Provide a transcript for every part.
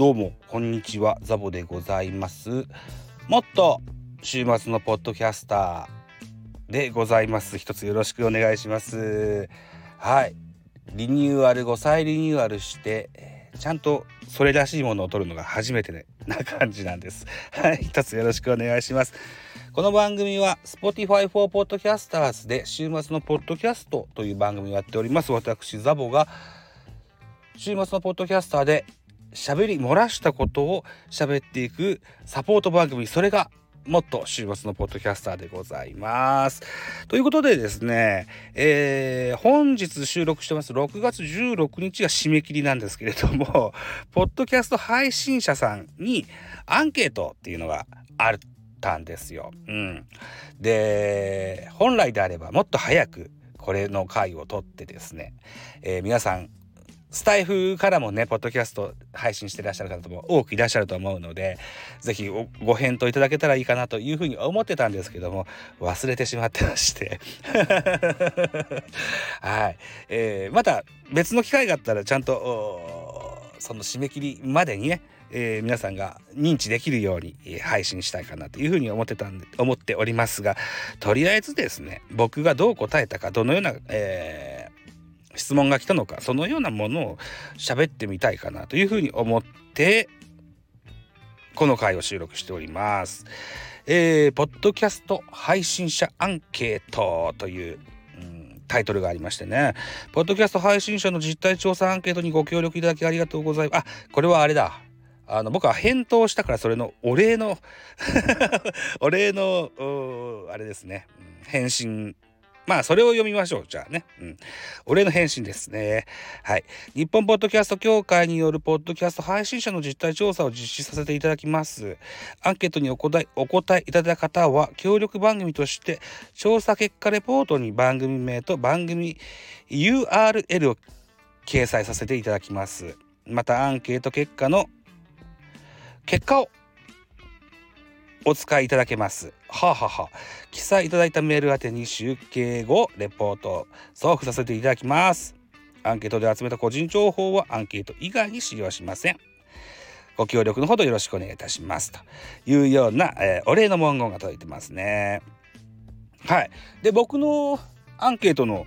どうもこんにちはザボでございます。もっと週末のポッドキャスターでございます。一つよろしくお願いします。はい。リニューアル5再リニューアルしてちゃんとそれらしいものを取るのが初めて、ね、な感じなんです。はい。一つよろしくお願いします。この番組は Spotify for Podcasters で週末のポッドキャストという番組をやっております。私ザボが週末のポッドキャスターで喋り漏らしたことを喋っていくサポート番組それがもっと週末のポッドキャスターでございます。ということでですね、えー、本日収録してます6月16日が締め切りなんですけれども、ポッドキャスト配信者さんにアンケートっていうのがあったんですよ。うん。で、本来であればもっと早くこれの回を取ってですね、えー、皆さんスタイフからもね、ポッドキャスト配信してらっしゃる方も多くいらっしゃると思うので、ぜひご返答いただけたらいいかなというふうに思ってたんですけども、忘れてしまってまして はい。えー、また別の機会があったらちゃんと、その締め切りまでにね、えー、皆さんが認知できるように配信したいかなというふうに思ってたんで思っておりますがとりあえずですね僕がどう答えたかどのような、えー質問が来たのかそのようなものを喋ってみたいかなというふうに思ってこの回を収録しております。えー、ポッドキャスト配信者アンケートという、うん、タイトルがありましてね、ポッドキャスト配信者の実態調査アンケートにご協力いただきありがとうございます。あ、これはあれだ。あの僕は返答したからそれのお礼の お礼のあれですね返信まあ、それを読みましょう。じゃあね。うん。俺の返信ですね。はい。日本ポッドキャスト協会によるポッドキャスト配信者の実態調査を実施させていただきます。アンケートにお答えお答えいただいた方は、協力番組として、調査結果レポートに番組名と番組 URL を掲載させていただきます。また、アンケート結果の結果をお使いいただけます。はあ、はは記載いただいたメール宛てに集計後、レポート送付させていただきます。アンケートで集めた個人情報はアンケート以外に使用しません。ご協力のほどよろしくお願いいたします。というような、えー、お礼の文言が届いてますね。はい。で、僕のアンケートの、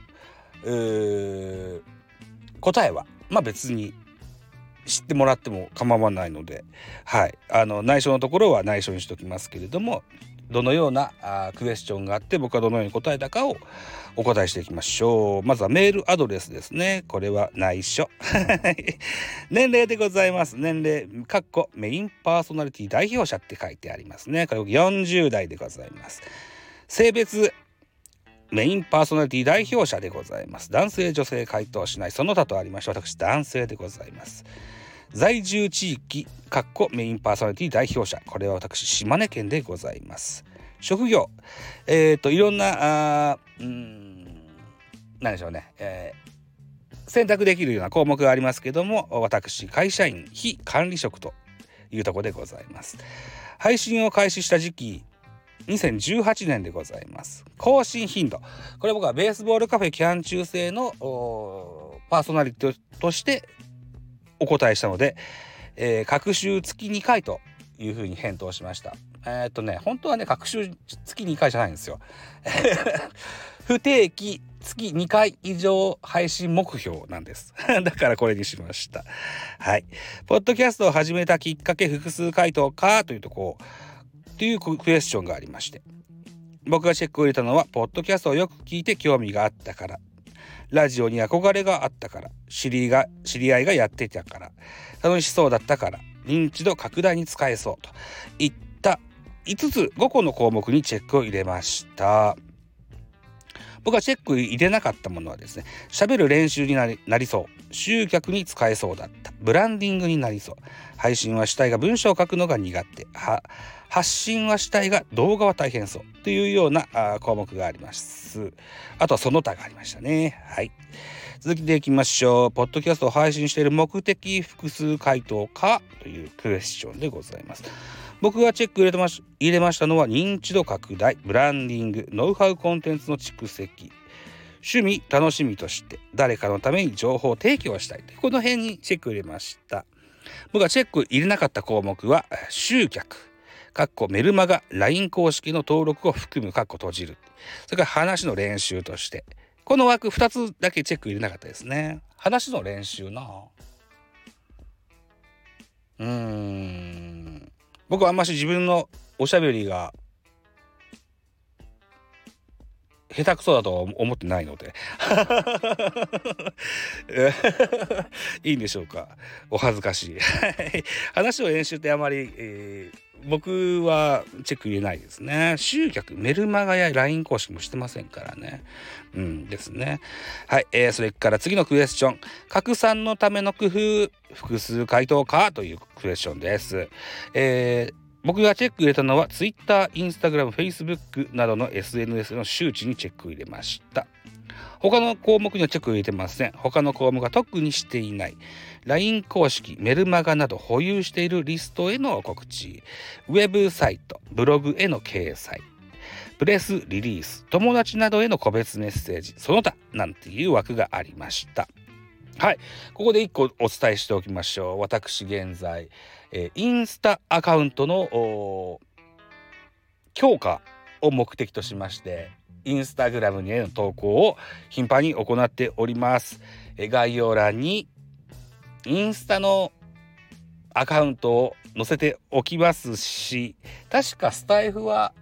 えー、答えは、まあ別に知ってもらっても構わないので、はい、あの内緒のところは内緒にしておきますけれどもどのようなあクエスチョンがあって僕はどのように答えたかをお答えしていきましょう。まずはメールアドレスですね。これは内緒。年齢でございます。年齢かっこメインパーソナリティ代表者って書いてありますね。これ40代でございます。性別メインパーソナリティ代表者でございます。男性女性回答しない。その他とありまして私男性でございます。在住地域かっこメインパーソナリティ代表者。これは私島根県でございます。職業えっ、ー、といろんなあうん何でしょうね、えー、選択できるような項目がありますけども私会社員非管理職というとこでございます。配信を開始した時期2018年でございます更新頻度これ僕はベースボールカフェキャン中制のパーソナリティとしてお答えしたので、えー、各週月2回というふうに返答しました。えー、っとね、本当はね、各週月2回じゃないんですよ。不定期月2回以上配信目標なんです。だからこれにしました。はい。ポッドキャストを始めたきっかけ複数回答かというとこう、というクエスチョンがありまして。僕がチェックを入れたのは、ポッドキャストをよく聞いて興味があったから。ラジオに憧れがあったから。知りが知り合いがやってたから。楽しそうだったから。認知度拡大に使えそうと。いった5つ5個の項目にチェックを入れました。僕はチェック入れなかったものはですね喋る練習になりなりそう集客に使えそうだったブランディングになりそう配信はしたいが文章を書くのが苦手発信はしたいが動画は大変そうというようなあ項目があります。あとはその他がありましたね。はい。続きでいきましょう。ポッドキャストを配信している目的複数回答か？というクエスチョンでございます。僕がチェック入れてまし入れましたのは認知度拡大、ブランディング、ノウハウコンテンツの蓄積、趣味、楽しみとして誰かのために情報提供したい。この辺にチェック入れました。僕がチェック入れなかった項目は集客。かっこメルマガ LINE 公式の登録を含むかっこ閉じる。それから話の練習として。この枠2つだけチェック入れなかったですね。話の練習な。うーん。僕はあんまし自分のおしゃべりが下手くそだとは思ってないので。いいんでしょうか？お恥ずかしい。話を練習ってあまり、えー、僕はチェック入れないですね。集客メルマガや LINE 公式もしてませんからね。うんですね。はい、えー、それから次のクエスチョン。拡散のための工夫複数回答か？というクエスチョンです。えー僕がチェック入れたのは Twitter、Instagram、Facebook などの SNS の周知にチェックを入れました。他の項目にはチェックを入れてません。他の項目は特にしていない。LINE 公式、メルマガなど保有しているリストへの告知、ウェブサイト、ブログへの掲載、プレスリリース、友達などへの個別メッセージ、その他なんていう枠がありました。はい。ここで1個お伝えしておきましょう。私現在、え、インスタアカウントの強化を目的としまして、インスタグラムへの投稿を頻繁に行っております。え、概要欄にインスタのアカウントを載せておきますし、確かスタイフは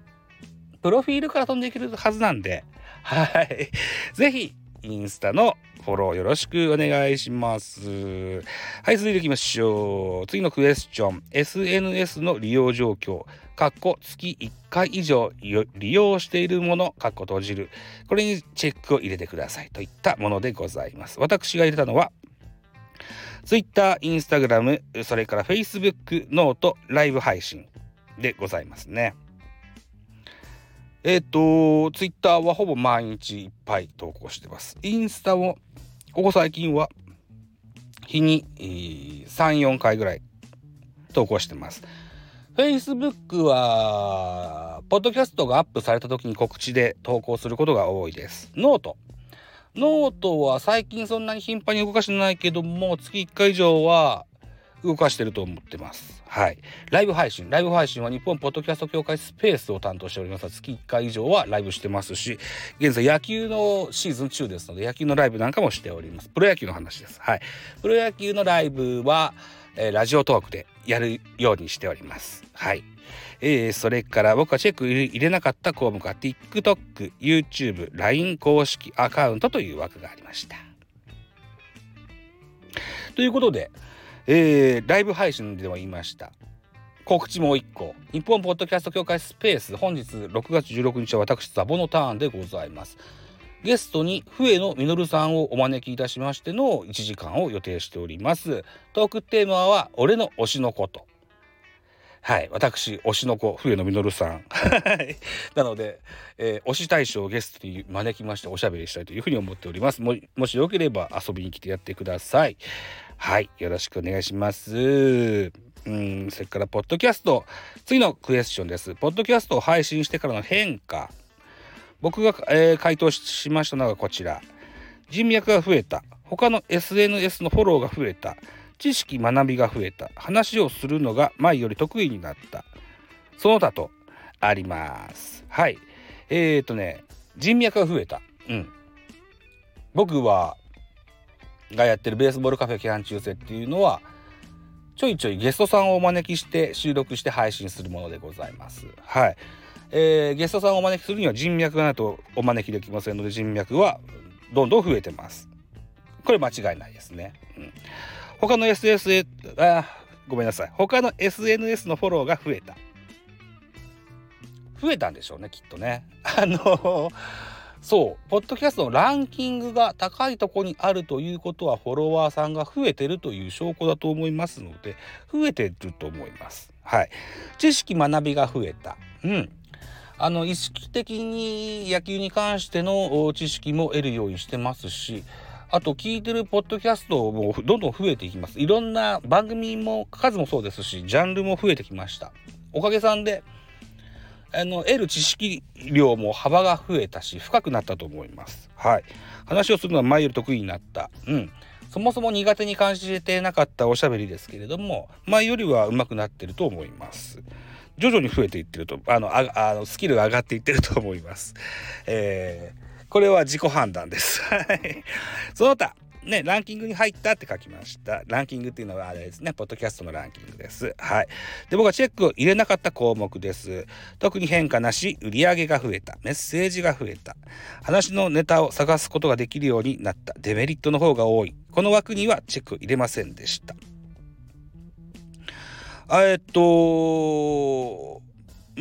プロフィールから飛んでいけるはずなんで、はい。ぜひ、インスタのフォローよろしくお願いします。はい、続いていきましょう。次のクエスチョン。SNS の利用状況。かっこ月1回以上利用しているもの、かっこ閉じる。これにチェックを入れてくださいといったものでございます。私が入れたのは、Twitter、Instagram、それから Facebook、ノート、ライブ配信でございますね。えっ、ー、と、ツイッターはほぼ毎日いっぱい投稿してます。インスタも、ここ最近は、日に、えー、3、4回ぐらい投稿してます。Facebook は、ポッドキャストがアップされた時に告知で投稿することが多いです。 note。note は最近そんなに頻繁に動かしてないけども、月1回以上は動かしてると思ってます。はい。ライブ配信。ライブ配信は日本ポッドキャスト協会スペースを担当しております。月1回以上はライブしてますし、現在野球のシーズン中ですので、野球のライブなんかもしております。プロ野球の話です。はい。プロ野球のライブは、えー、ラジオトークでやるようにしております。はい。えー、それから僕はチェック入れなかった項目は TikTok、YouTube、LINE 公式アカウントという枠がありました。ということで、えー、ライブ配信でも言いました。告知もう一個。日本ポッドキャスト協会スペース、本日6月16日は私、ザボのターンでございます。ゲストに笛野実さんをお招きいたしましての1時間を予定しております。トークテーマは、俺の推しのこと。はい。私、推しの子、笛野実さん。なので、えー、推し大賞をゲストに招きましておしゃべりしたいというふうに思っております。ももしよければ遊びに来てやってください。はい。よろしくお願いします。うん、それから、ポッドキャスト。次のクエスチョンです。ポッドキャストを配信してからの変化。僕が、えー、回答しましたのがこちら。人脈が増えた。他の SNS のフォローが増えた。知識学びが増えた。話をするのが前より得意になった。その他とあります。はい。えーとね人脈が増えた。うん。僕はがやってるベースボールカフェ期間中世っていうのはちょいちょいゲストさんをお招きして収録して配信するものでございます。はい。えー、ゲストさんをお招きするには人脈がないとお招きできませんので人脈はどんどん増えてます。これ間違いないですね、うん。他の SS あごめんなさい。他の SNS のフォローが増えた。増えたんでしょうねきっとね。あのそう。ポッドキャストのランキングが高いとこにあるということはフォロワーさんが増えてるという証拠だと思いますので増えてると思います。はい。知識学びが増えた。うん。あの意識的に野球に関しての知識も得るようにしてますしあと聞いてるポッドキャストもどんどん増えていきます。いろんな番組も数もそうですし、ジャンルも増えてきました。おかげさんで、あの、得る知識量も幅が増えたし、深くなったと思います。はい。話をするのは前より得意になった。うん。そもそも苦手に感じてなかったおしゃべりですけれども前よりは上手くなってると思います徐々に増えていってるとあのああのスキルが上がっていってると思いますえー、これは自己判断ですその他ね、ランキングに入ったって書きました。ランキングっていうのはあれですね、ポッドキャストのランキングです。はい。で、僕はチェックを入れなかった項目です。特に変化なし、売り上げが増えた、メッセージが増えた、話のネタを探すことができるようになった、デメリットの方が多い。この枠にはチェック入れませんでした。えっと、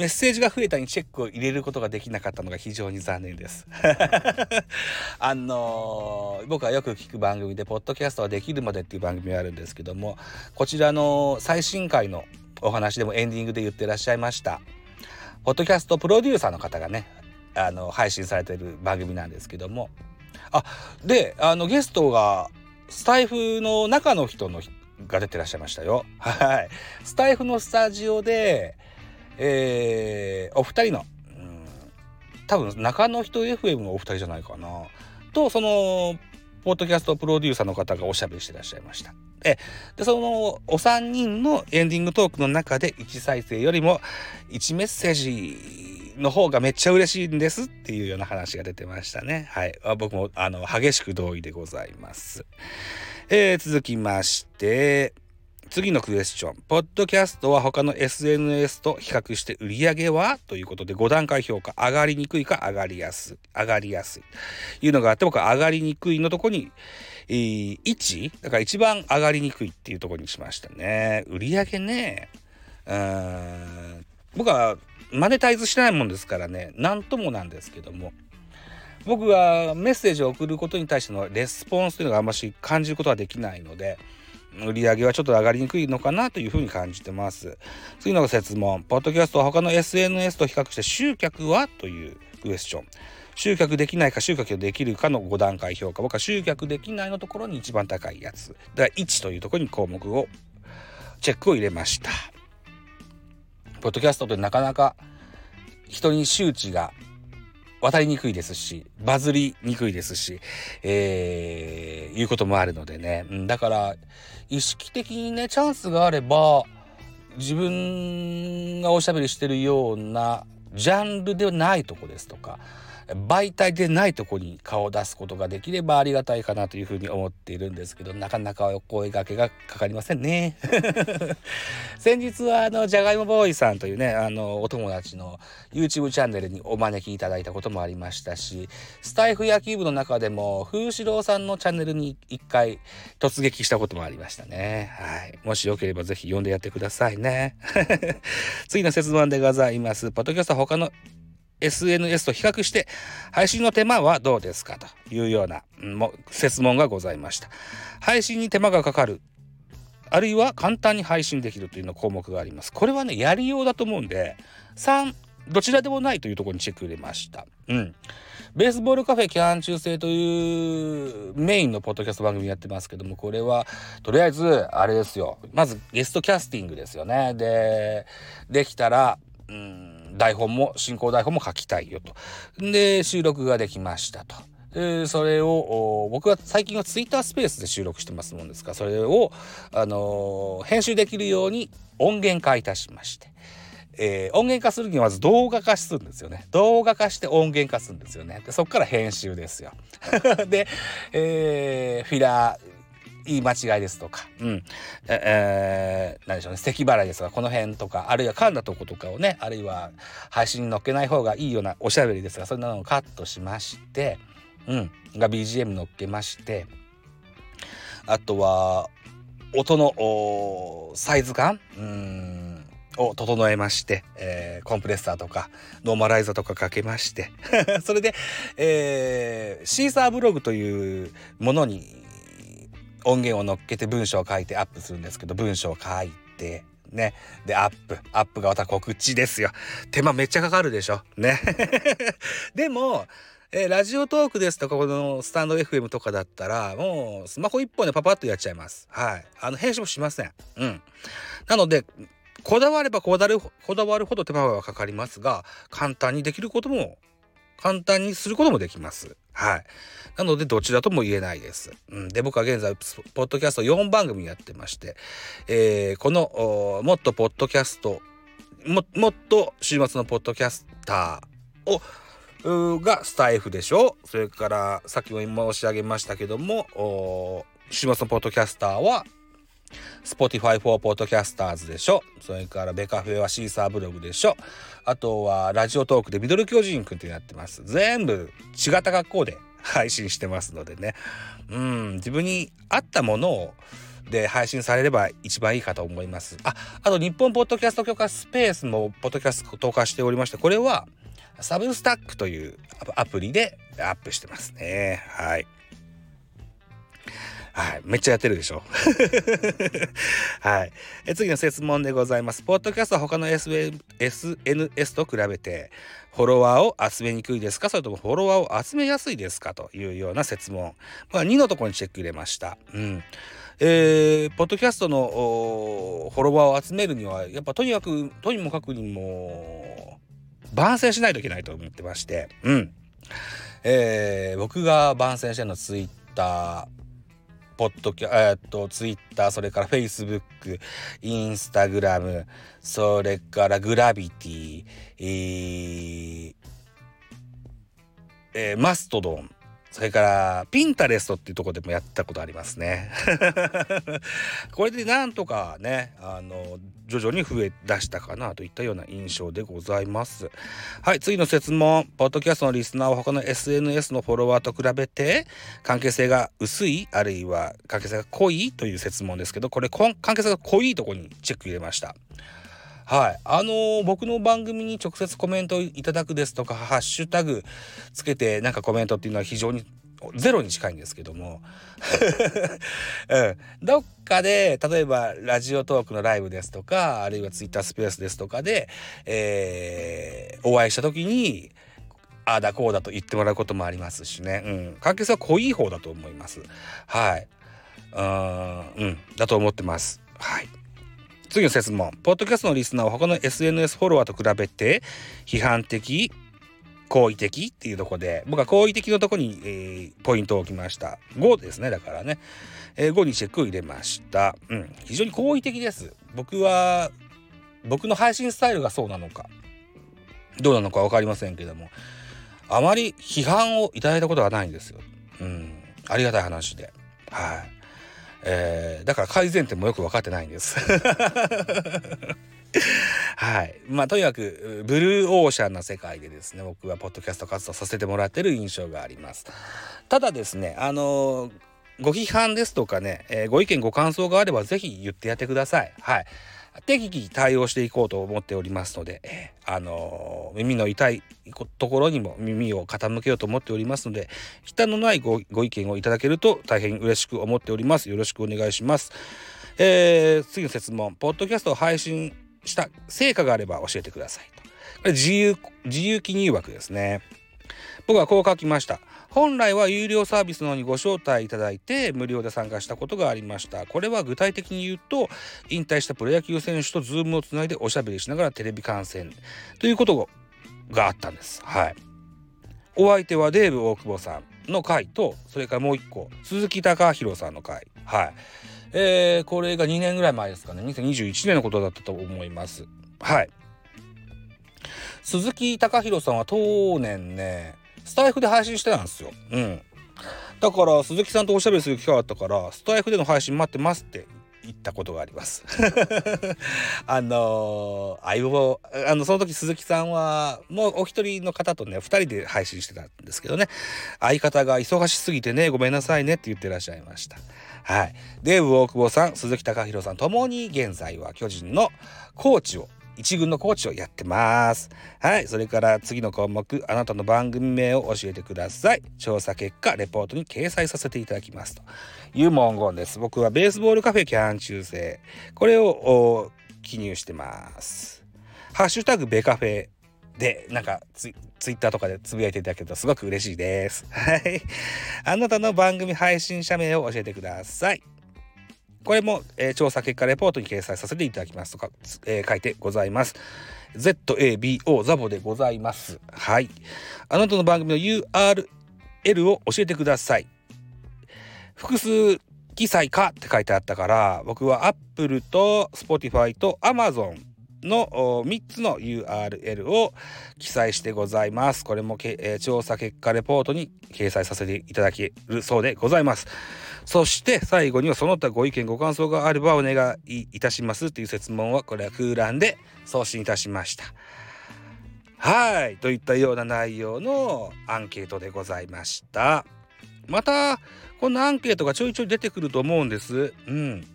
メッセージが増えたにチェックを入れることができなかったのが非常に残念です。あのー、僕はよく聞く番組で「ポッドキャストはできるまで」っていう番組があるんですけどもこちらの最新回のお話でもエンディングで言ってらっしゃいました。ポッドキャストプロデューサーの方がねあの配信されてる番組なんですけどもあであのゲストがスタイフの中の人のが出てらっしゃいましたよ。はい。スタイフのスタジオでえー、お二人の、うん、多分中野人 FM のお二人じゃないかなとそのポッドキャストプロデューサーの方がおしゃべりしてらっしゃいました。えでそのお三人のエンディングトークの中で1再生よりも1メッセージの方がめっちゃ嬉しいんですっていうような話が出てましたね。はい。僕もあの激しく同意でございます。えー、続きまして、次のクエスチョン。ポッドキャストは他の SNS と比較して売り上げはということで5段階評価。上がりにくいか上がりやすい。上がりやすい。いうのがあって僕は上がりにくいのとこに、えー、1? だから一番上がりにくいっていうとこにしましたね。売り上げね。うーん。僕はマネタイズしないもんですからね。なんともなんですけども。僕がメッセージを送ることに対してのレスポンスというのがあんまし感じることはできないので、売り上げはちょっと上がりにくいのかなというふうに感じてます。次の説問。ポッドキャストは他の SNS と比較して集客は？というクエスチョン。集客できないか集客できるかの5段階評価。僕は集客できないのところに一番高いやつ。だから1というところに項目を、チェックを入れました。ポッドキャストってなかなか人に周知が渡りにくいですし、バズりにくいですし、えー、いうこともあるのでね。だから、意識的にね、チャンスがあれば、自分がおしゃべりしてるようなジャンルではないとこですとか、媒体でないとこに顔を出すことができればありがたいかなというふうに思っているんですけどなかなかお声がけがかかりませんね。先日はあのじゃがいもボーイさんというねあのお友達の YouTube チャンネルにお招きいただいたこともありましたしスタイフ野球部の中でも風志郎さんのチャンネルに一回突撃したこともありましたね。はい。もしよければぜひ読んでやってくださいね。次の説問でございます。ポッドキャスト他の SNS と比較して配信の手間はどうですかというような、も説問がございました。配信に手間がかかるあるいは簡単に配信できるというの項目があります。これはねやりようだと思うんで3どちらでもないというところにチェック入れました。うん。ベースボールカフェキャン中制というメインのポッドキャスト番組やってますけども、これはとりあえずあれですよ。まずゲストキャスティングですよね。で、できたら、うん、台本も、進行台本も書きたいよと。で、収録ができましたと。でそれを僕は最近はツイッタースペースで収録してますもんですからそれを、あのー、編集できるように音源化いたしまして、えー、音源化するにはまず動画化するんですよね動画化して音源化するんですよねでそこから編集ですよ で、えー、フィラー言い間違いですとか、うん、えー、何でしょうね、咳払いですとか、この辺とか、あるいは噛んだとことかをね、あるいは配信に載っけない方がいいようなおしゃべりですが、そんなのをカットしまして、うん、が BGM 載っけまして、あとは、音のサイズ感、うん。を整えまして、えー、コンプレッサーとかノーマライザーとかかけまして。それで、えー、 Seesaa ブログというものに音源を乗っけて文章を書いてアップするんですけど文章を書いてね。でアップ。アップがまた告知ですよ。手間めっちゃかかるでしょ？ね。でもえー、ラジオトークですとかこのスタンド FM とかだったらもうスマホ一本でパパッとやっちゃいます。はい。あの編集もしません。うん。なのでこだわればこだわるこだわるほど手間はかかりますが簡単にできることも簡単にすることもできます。はい。なので、どちらとも言えないです。うん、で、僕は現在、ポッドキャスト4番組やってまして、えー、この、もっとポッドキャスト、ももっと週末のポッドキャスターを、がスタイフでしょ？それからさっきも申し上げましたけども週末のポッドキャスターは Spotify for Podcasters でしょそれからベカフェはシーサーブログでしょあとはラジオトークでミドル巨人くんってやってます全部違った学校で配信してますのでねうん自分に合ったものをで配信されれば一番いいかと思います。あ、あと日本ポッドキャスト許可スペースもポッドキャスト投下しておりまして、これはサブスタックというアプリでアップしてますね。はい。はい。めっちゃやってるでしょ。はい。え次の質問でございます。ポッドキャストは他の SNS と比べて、フォロワーを集めにくいですか？それともフォロワーを集めやすいですか？というような質問。まあ、2のところにチェック入れました。うん。えー、ポッドキャストのフォロワーを集めるには、やっぱとにかく、とにもかくにも、番宣しないといけないと思ってまして、うん。えー、僕が番宣してるのツイッター、ポッドキャ、えー、っと、ツイッター、それからフェイスブック、インスタグラム、それからグラビティ、えー、えー、マストドン、それから、ピンタレストっていうとこでもやったことありますね。これでなんとかね、あの、徐々に増え出したかなといったような印象でございます。はい、次の質問。ポッドキャストのリスナーは他の SNS のフォロワーと比べて関係性が薄いあるいは関係性が濃いという質問ですけど、これ関係性が濃いとこにチェック入れました。はい。あのー、僕の番組に直接コメントいただくですとか、ハッシュタグつけてなんかコメントっていうのは非常にゼロに近いんですけども、うん、どっかで例えばラジオトークのライブですとかあるいはツイッタースペースですとかで、えー、お会いした時にああだこうだと言ってもらうこともありますしね、うん、関係性は濃い方だと思います。はい。うん、だと思ってます。はい。次の質問。ポッドキャストのリスナーは他の SNS フォロワーと比べて批判的、好意的っていうとこで、僕は好意的のとこに、えー、ポイントを置きました。5ですね、だからね。えー、5にチェックを入れました。うん。非常に好意的です。僕は、僕の配信スタイルがそうなのか、どうなのか分かりませんけども、あまり批判をいただいたことがないんですよ。うん。ありがたい話で。はい。えー、だから改善点もよく分かってないんです。はい。まあとにかくブルーオーシャンな世界でですね僕はポッドキャスト活動させてもらってる印象があります。ただですねあのー、ご批判ですとかね、えー、ご意見ご感想があれば是非言ってやってください。はい。適宜対応していこうと思っておりますので、えー、あのー、耳の痛いところにも耳を傾けようと思っておりますので、忌憚のないご意見をいただけると大変嬉しく思っております。よろしくお願いします。えー、次の質問、ポッドキャスト配信した成果があれば教えてくださいと。これ自由、自由記入枠ですね。僕はこう書きました。本来は有料サービスの方にご招待いただいて無料で参加したことがありました。これは具体的に言うと、引退したプロ野球選手とズームをつないでおしゃべりしながらテレビ観戦ということがあったんです。はい。お相手はデーブ大久保さんの回と、それからもう一個、鈴木尚広さんの回。はい。えー、これが2年ぐらい前ですかね。2021年のことだったと思います。はい。鈴木貴弘さんは当年ね、スタイフで配信してたんですよ。うん。だから鈴木さんとおしゃべりする機会があったからスタイフでの配信待ってますって行ったことがあります。あのー、相棒あのその時鈴木さんはもうお一人の方とね2人で配信してたんですけどね。相方が忙しすぎてねごめんなさいねって言ってらっしゃいました。はい。デーブ大久保さん鈴木貴弘さんともに現在は巨人のコーチを一軍のコーチをやってます。はい。それから次の項目、あなたの番組名を教えてください。調査結果、レポートに掲載させていただきます。という文言です。僕はベースボールカフェキャン中世。これを記入してます。ハッシュタグベカフェで、なんかツ、ツイッターとかでつぶやいていただけるとすごく嬉しいです。はい。あなたの番組配信者名を教えてください。これも、えー、調査結果レポートに掲載させていただきますとか、えー、書いてございます。ZABO ザボでございますはいあなたの番組の URL を教えてください複数記載かって書いてあったから僕は Apple と Spotify と Amazon の3つの URL を記載してございます。これも、えー、調査結果レポートに掲載させていただけるそうでございます。そして最後にはその他ご意見ご感想があればお願いいたしますという説問はこれは空欄で送信いたしました。はいといったような内容のアンケートでございました。またこんなアンケートがちょいちょい出てくると思うんです。うん。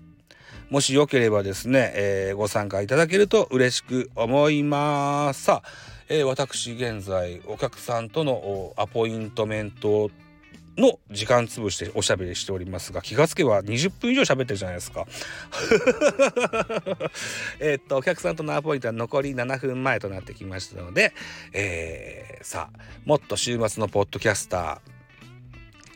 もしよければですね、えー、ご参加いただけると嬉しく思います。さあ、えー、私現在お客さんとのアポイントメントの時間潰しておしゃべりしておりますが気がつけば20分以上喋ってるじゃないですか。えっとお客さんとのアポイントは残り7分前となってきましたので、えー、さあもっと週末のポッドキャスター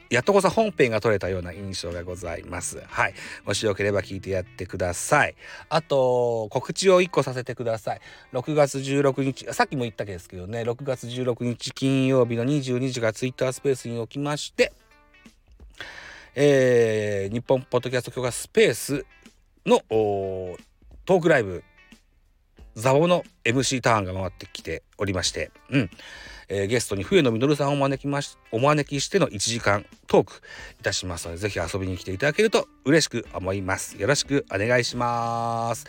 やっとこそ本編が撮れたような印象がございます。はい。もしよければ聞いてやってください。あと、告知を1個させてください。6月16日、さっきも言ったですけどね、6月16日金曜日の22時がツイッタースペースにおきまして、えー、日本ポッドキャスト協会スペースのトークライブ、ザオの MC ターンが回ってきておりまして、うん。えー、ゲストに笛野実さんをお招きましお招きしての1時間トークいたしますので是非遊びに来ていただけると嬉しく思います。よろしくお願いします。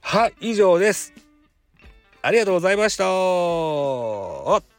はい以上です。ありがとうございました。